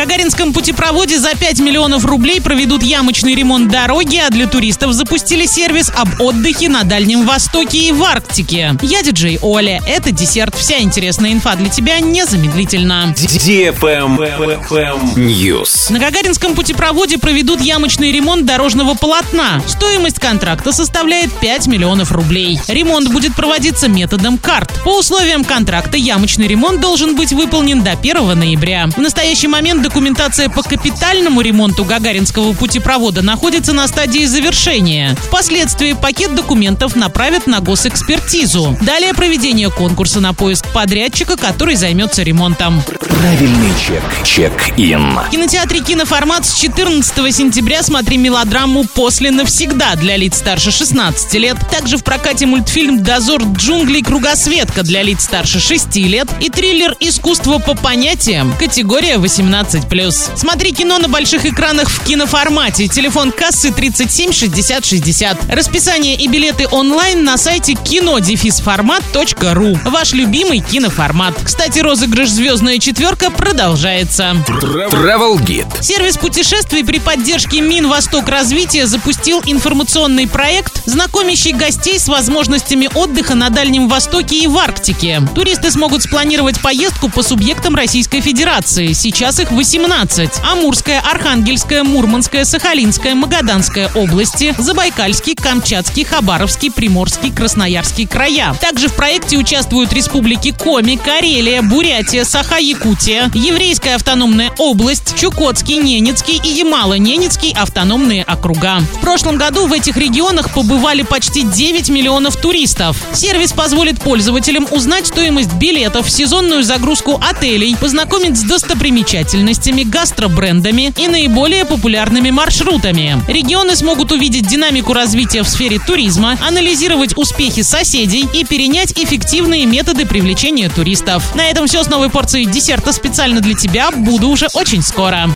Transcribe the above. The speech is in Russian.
Гагаринском путепроводе за 5 миллионов рублей проведут ямочный ремонт дороги, а для туристов запустили сервис об отдыхе на Дальнем Востоке и в Арктике. Я диджей Оля. Это десерт. Вся интересная инфа для тебя незамедлительно. News. На Гагаринском путепроводе проведут ямочный ремонт дорожного полотна. Стоимость контракта составляет 5 миллионов рублей. Ремонт будет проводиться методом карт. По условиям контракта ямочный ремонт должен быть выполнен до 1 ноября. В настоящий момент документация по капитальному ремонту Гагаринского путепровода находится на стадии завершения. Впоследствии пакет документов направят на госэкспертизу. Далее проведение конкурса на поиск подрядчика, который займется ремонтом. Правильный чек. Чек-ин. В кинотеатре «Киноформат» с 14 сентября смотри мелодраму «После навсегда» для лиц старше 16 лет. Также в прокате мультфильм «Дозор джунглей. Кругосветка» для лиц старше 6 лет и триллер «Искусство по понятиям» категория 18+. Смотри кино на больших экранах в киноформате. Телефон кассы 37 60 60. Расписание и билеты онлайн на сайте кинодефисформат.ру. Ваш любимый киноформат. Кстати, розыгрыш «Звездная четверка» продолжается. Travel Guide. Сервис путешествий при поддержке Минвосток развития запустил информационный проект, знакомящий гостей с возможностями отдыха на Дальнем Востоке и в Арктике. Туристы смогут спланировать поездку по субъектам Российской Федерации. Сейчас их 18. Амурская, Архангельская, Мурманская, Сахалинская, Магаданская области, Забайкальский, Камчатский, Хабаровский, Приморский, Красноярский края. Также в проекте участвуют республики Коми, Карелия, Бурятия, Саха-Якутия, Еврейская автономная область, Чукотский, Ненецкий и Ямало-Ненецкий автономные округа. В прошлом году в этих регионах побывали почти 9 миллионов туристов. Сервис позволит пользователям узнать стоимость билетов, сезонную загрузку отелей, познакомить с достопримечательностями, гастробрендами и наиболее популярными маршрутами. Регионы смогут увидеть динамику развития в сфере туризма, анализировать успехи соседей и перенять эффективные методы привлечения туристов. На этом все с новой порцией десерта специально для тебя. Буду уже очень скоро.